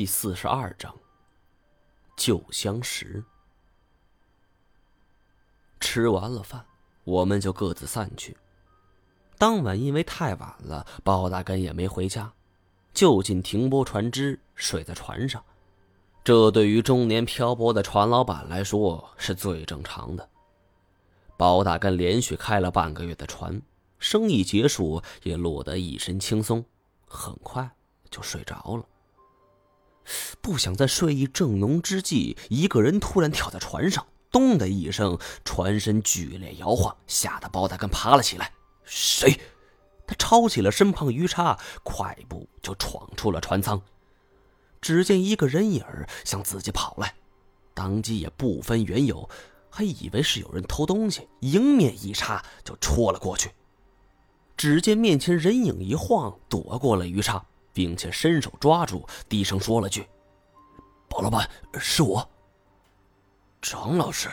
第四十二章，旧相识。吃完了饭，我们就各自散去。当晚因为太晚了，包大根也没回家，就近停泊船只，睡在船上。这对于中年漂泊的船老板来说是最正常的。包大根连续开了半个月的船，生意结束也落得一身轻松，很快就睡着了。不想在睡意正浓之际，一个人突然跳在船上，咚的一声，船身剧烈摇晃，吓得包大根爬了起来。谁？他抄起了身旁鱼叉，快步就闯出了船舱。只见一个人影向自己跑来，当即也不分缘由，还以为是有人偷东西，迎面一叉就戳了过去。只见面前人影一晃，躲过了鱼叉。并且伸手抓住，低声说了句：“包老板，是我。”张老师。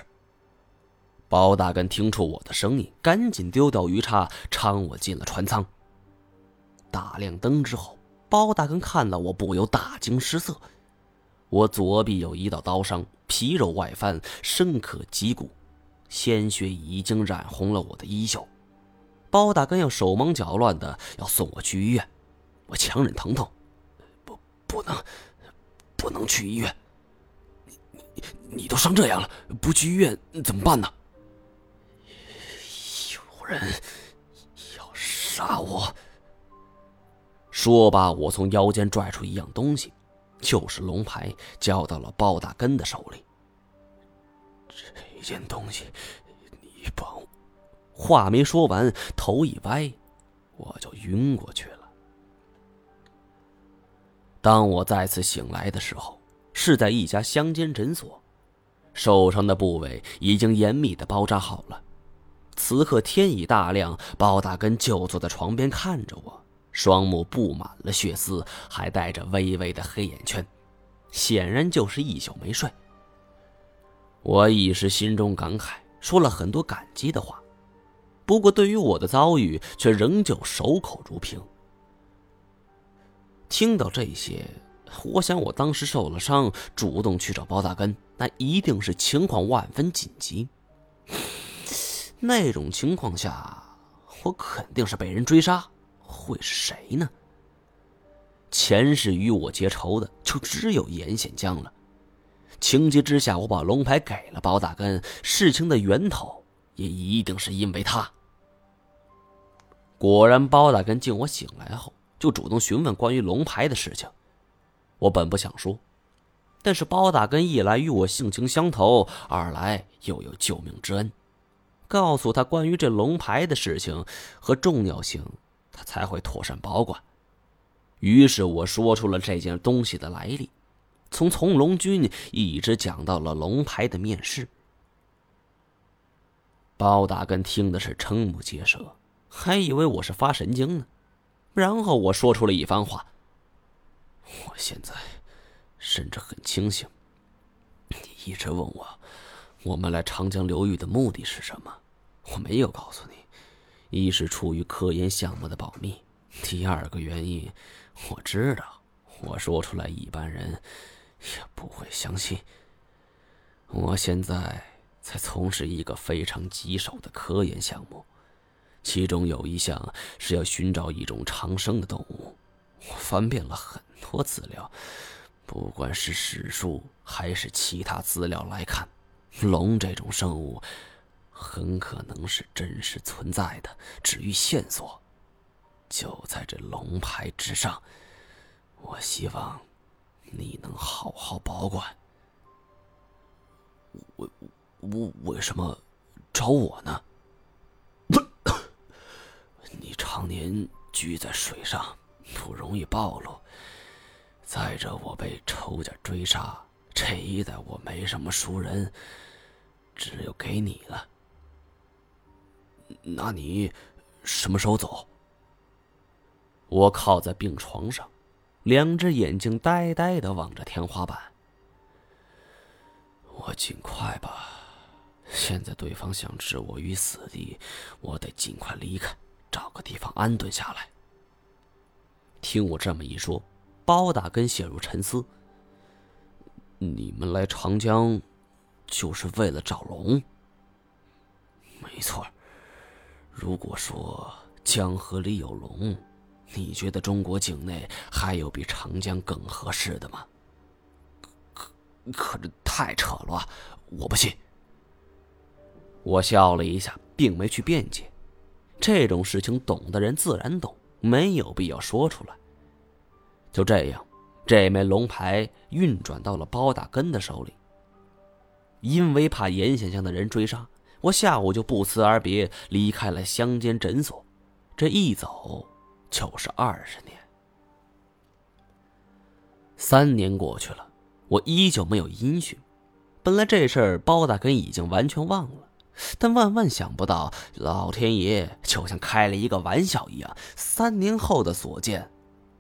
包大根听出我的声音，赶紧丢掉鱼叉，搀我进了船舱。打亮灯之后，包大根看到我，不由大惊失色。我左臂有一道刀伤，皮肉外翻，深可脊骨，鲜血已经染红了我的衣袖。包大根要手忙脚乱的要送我去医院。我强忍疼痛，不，不能，不能去医院。你，你，你都伤这样了，不去医院怎么办呢？有人要杀我。说罢，我从腰间拽出一样东西，就是龙牌，交到了包大根的手里。这件东西，你帮……话没说完，头一歪，我就晕过去了。当我再次醒来的时候，是在一家乡间诊所，受伤的部位已经严密的包扎好了。此刻天已大亮，包大根就坐在床边看着我，双目布满了血丝，还带着微微的黑眼圈，显然就是一宿没睡。我一时心中感慨，说了很多感激的话，不过对于我的遭遇，却仍旧守口如瓶。听到这些，我想我当时受了伤，主动去找包大根，那一定是情况万分紧急。那种情况下，我肯定是被人追杀，会是谁呢？前世与我结仇的就只有严显江了。情急之下，我把龙牌给了包大根，事情的源头也一定是因为他。果然，包大根见我醒来后。就主动询问关于龙牌的事情，我本不想说，但是包大根一来与我性情相投，二来又有救命之恩，告诉他关于这龙牌的事情和重要性，他才会妥善保管。于是我说出了这件东西的来历，从从龙军一直讲到了龙牌的面世。包大根听的是瞠目结舌，还以为我是发神经呢。然后我说出了一番话。我现在甚至很清醒。你一直问我，我们来长江流域的目的是什么？我没有告诉你，一是出于科研项目的保密，第二个原因，我知道，我说出来一般人也不会相信。我现在在从事一个非常棘手的科研项目。其中有一项是要寻找一种长生的动物，我翻遍了很多资料，不管是史书还是其他资料来看，龙这种生物很可能是真实存在的。至于线索，就在这龙牌之上。我希望你能好好保管。为为为什么找我呢？你常年居在水上，不容易暴露。再者，我被仇家追杀，这一带我没什么熟人，只有给你了。那你什么时候走？我靠在病床上，两只眼睛呆呆的望着天花板。我尽快吧。现在对方想置我于死地，我得尽快离开。找个地方安顿下来。听我这么一说，包大根陷入沉思，你们来长江，就是为了找龙？没错。如果说江河里有龙，你觉得中国境内还有比长江更合适的吗？可可这太扯了，我不信。我笑了一下，并没去辩解。这种事情懂的人自然懂，没有必要说出来。就这样，这枚龙牌运转到了包大根的手里。因为怕严显香的人追杀。我下午就不辞而别离开了乡间诊所，这一走就是二十年。三年过去了，我依旧没有音讯。本来这事儿包大根已经完全忘了，但万万想不到，老天爷就像开了一个玩笑一样，三年后的所见，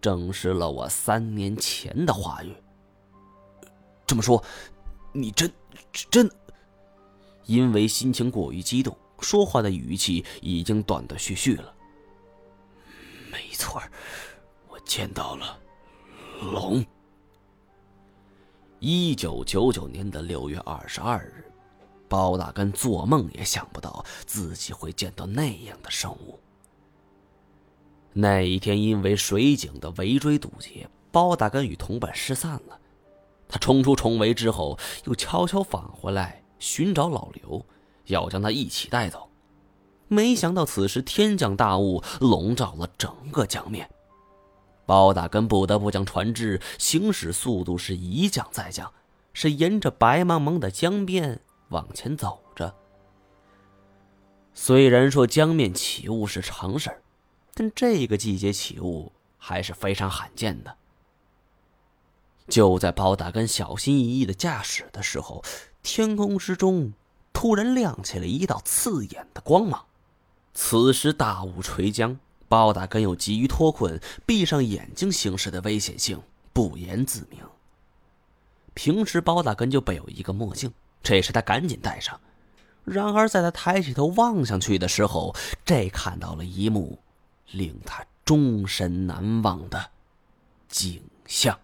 证实了我三年前的话语。这么说，你真真？因为心情过于激动，说话的语气已经断断续续了。没错，我见到了龙。一九九九年的六月二十二日，包大根做梦也想不到自己会见到那样的生物。那一天，因为水警的围追堵截，包大根与同伴失散了。他冲出重围之后，又悄悄返回来。寻找老刘，要将他一起带走。没想到此时天降大雾，笼罩了整个江面。包大根不得不将船只行驶速度是一降再降，是沿着白茫茫的江边往前走着。虽然说江面起雾是常事儿但这个季节起雾还是非常罕见的。就在包大根小心翼翼的驾驶的时候。天空之中突然亮起了一道刺眼的光芒。此时大雾垂江，包大根又急于脱困，闭上眼睛行驶的危险性不言自明。平时包大根就备有一个墨镜，这时他赶紧戴上。然而在他抬起头望上去的时候，这看到了一幕令他终身难忘的景象。